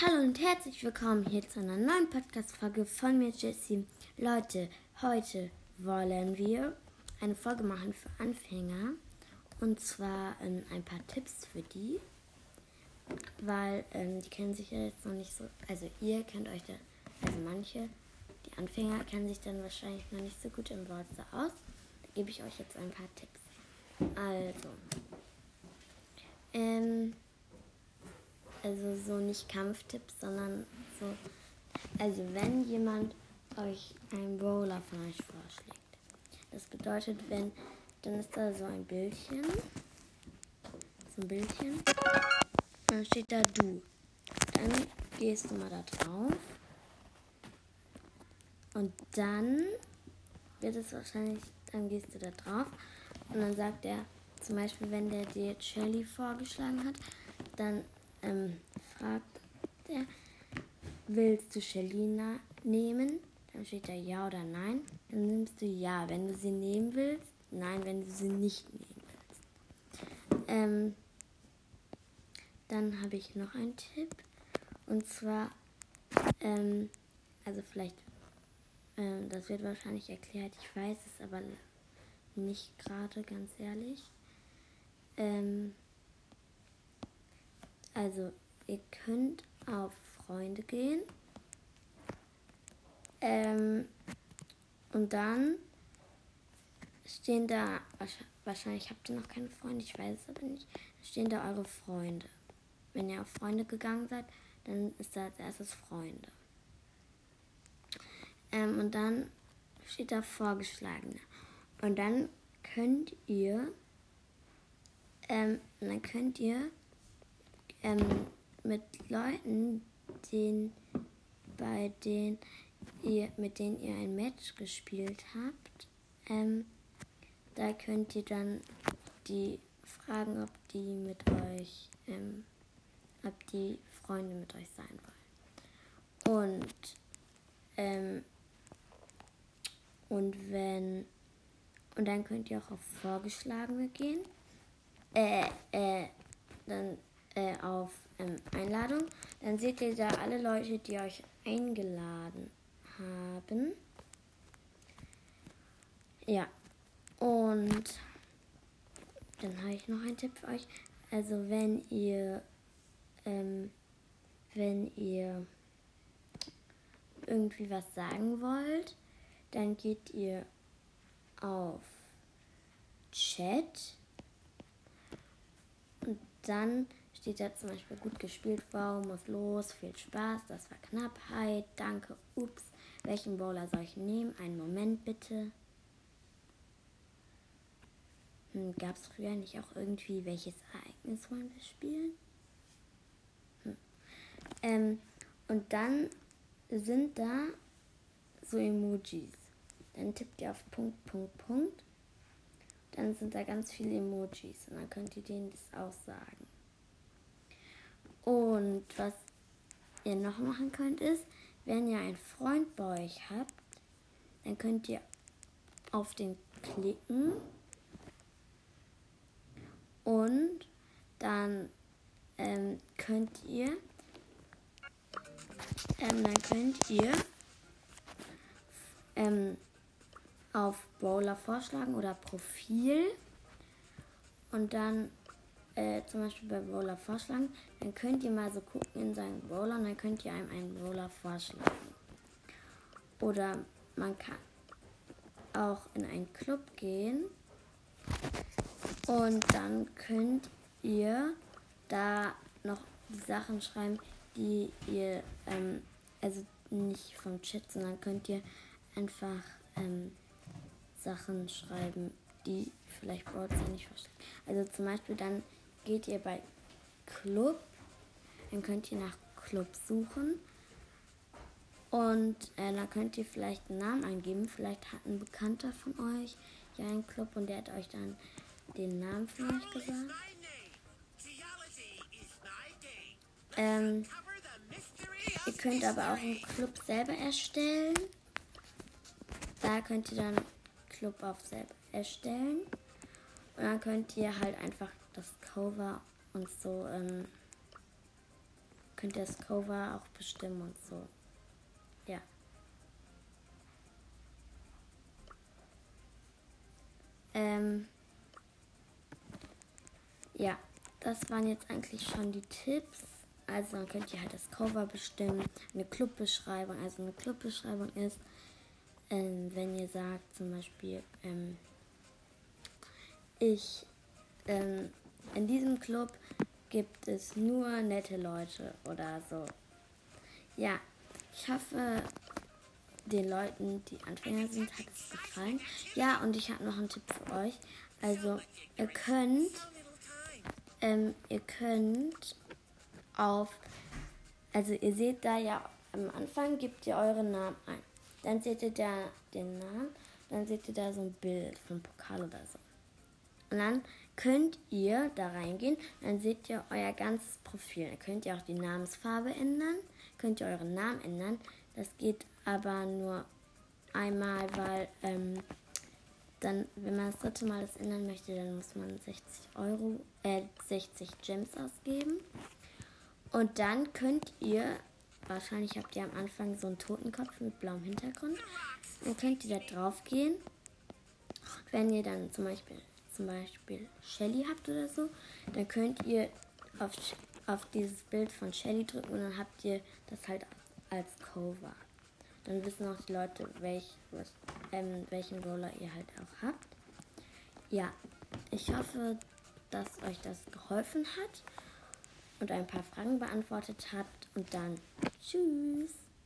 Hallo und herzlich willkommen hier zu einer neuen Podcast-Folge von mir, Jessie. Leute, heute wollen wir eine Folge machen für Anfänger. Und zwar ähm, ein paar Tipps für die. Weil ähm, die kennen sich ja jetzt noch nicht so. Also, ihr kennt euch da. Also, manche, die Anfänger, kennen sich dann wahrscheinlich noch nicht so gut im Wort aus. Da gebe ich euch jetzt ein paar Tipps. Also. Ähm also so nicht Kampftipps, sondern so, also wenn jemand euch einen Brawler von euch vorschlägt. Das bedeutet, wenn, dann ist da so ein Bildchen, so ein Bildchen, dann steht da du. Dann gehst du mal da drauf und dann wird es wahrscheinlich, dann gehst du da drauf und dann sagt er, zum Beispiel, wenn der dir Shelly vorgeschlagen hat, dann ähm, fragt er, willst du Shelina nehmen? Dann steht da ja oder nein. Dann nimmst du ja, wenn du sie nehmen willst. Nein, wenn du sie nicht nehmen willst. Ähm, dann habe ich noch einen Tipp. Und zwar, ähm, also vielleicht, ähm, das wird wahrscheinlich erklärt, ich weiß es aber nicht gerade, ganz ehrlich. Ähm, also, ihr könnt auf Freunde gehen. Ähm, und dann stehen da, wahrscheinlich habt ihr noch keine Freunde, ich weiß es aber nicht, stehen da eure Freunde. Wenn ihr auf Freunde gegangen seid, dann ist da als erstes Freunde. Ähm, und dann steht da Vorgeschlagene. Und dann könnt ihr, ähm, dann könnt ihr ähm, mit Leuten, den, bei denen ihr, mit denen ihr ein Match gespielt habt, ähm, da könnt ihr dann die fragen, ob die mit euch, ähm, ob die Freunde mit euch sein wollen. Und, ähm, und wenn, und dann könnt ihr auch auf Vorgeschlagene gehen. Äh, äh, dann äh, auf ähm, Einladung. Dann seht ihr da alle Leute, die euch eingeladen haben. Ja, und dann habe ich noch einen Tipp für euch. Also wenn ihr, ähm, wenn ihr irgendwie was sagen wollt, dann geht ihr auf Chat und dann steht da zum Beispiel gut gespielt, wow, muss los, viel Spaß, das war Knappheit, danke, ups. Welchen Bowler soll ich nehmen? Einen Moment bitte. Hm, Gab es früher nicht auch irgendwie, welches Ereignis wollen wir spielen? Hm. Ähm, und dann sind da so Emojis. Dann tippt ihr auf Punkt, Punkt, Punkt. Dann sind da ganz viele Emojis und dann könnt ihr denen das auch sagen. Und was ihr noch machen könnt, ist, wenn ihr einen Freund bei euch habt, dann könnt ihr auf den klicken. Und dann ähm, könnt ihr ähm, dann könnt ihr ähm, auf Bowler vorschlagen oder Profil. Und dann äh, zum Beispiel bei Roller vorschlagen, dann könnt ihr mal so gucken in seinen Roller und dann könnt ihr einem einen Roller vorschlagen. Oder man kann auch in einen Club gehen und dann könnt ihr da noch die Sachen schreiben, die ihr, ähm, also nicht vom Chat, sondern könnt ihr einfach ähm, Sachen schreiben, die vielleicht Boards ja nicht verstehen. Also zum Beispiel dann geht ihr bei Club, dann könnt ihr nach Club suchen und äh, dann könnt ihr vielleicht einen Namen eingeben. Vielleicht hat ein Bekannter von euch ja einen Club und der hat euch dann den Namen von euch gesagt. Ähm, ihr könnt aber auch einen Club selber erstellen. Da könnt ihr dann Club auf selber erstellen. Und dann könnt ihr halt einfach das Cover und so ähm, könnt ihr das Cover auch bestimmen und so. Ja. Ähm, ja, das waren jetzt eigentlich schon die Tipps. Also dann könnt ihr halt das Cover bestimmen, eine Clubbeschreibung. Also eine Clubbeschreibung ist, ähm, wenn ihr sagt zum Beispiel, ähm, ich ähm, in diesem Club gibt es nur nette Leute oder so. Ja, ich hoffe, den Leuten, die Anfänger sind, hat es gefallen. Ja, und ich habe noch einen Tipp für euch. Also, ihr könnt, ähm, ihr könnt auf, also ihr seht da ja am Anfang, gebt ihr euren Namen ein. Dann seht ihr da den Namen, dann seht ihr da so ein Bild vom Pokal oder so. Und dann könnt ihr da reingehen, dann seht ihr euer ganzes Profil. Dann könnt ihr auch die Namensfarbe ändern, könnt ihr euren Namen ändern. Das geht aber nur einmal, weil ähm, dann, wenn man das dritte Mal das ändern möchte, dann muss man 60 Euro, äh, 60 Gems ausgeben. Und dann könnt ihr, wahrscheinlich habt ihr am Anfang so einen Totenkopf mit blauem Hintergrund, dann könnt ihr da drauf gehen. Wenn ihr dann zum Beispiel zum Beispiel Shelly habt oder so, dann könnt ihr auf, auf dieses Bild von Shelly drücken und dann habt ihr das halt als Cover. Dann wissen auch die Leute, welch, was, ähm, welchen Roller ihr halt auch habt. Ja, ich hoffe, dass euch das geholfen hat und ein paar Fragen beantwortet habt. Und dann tschüss.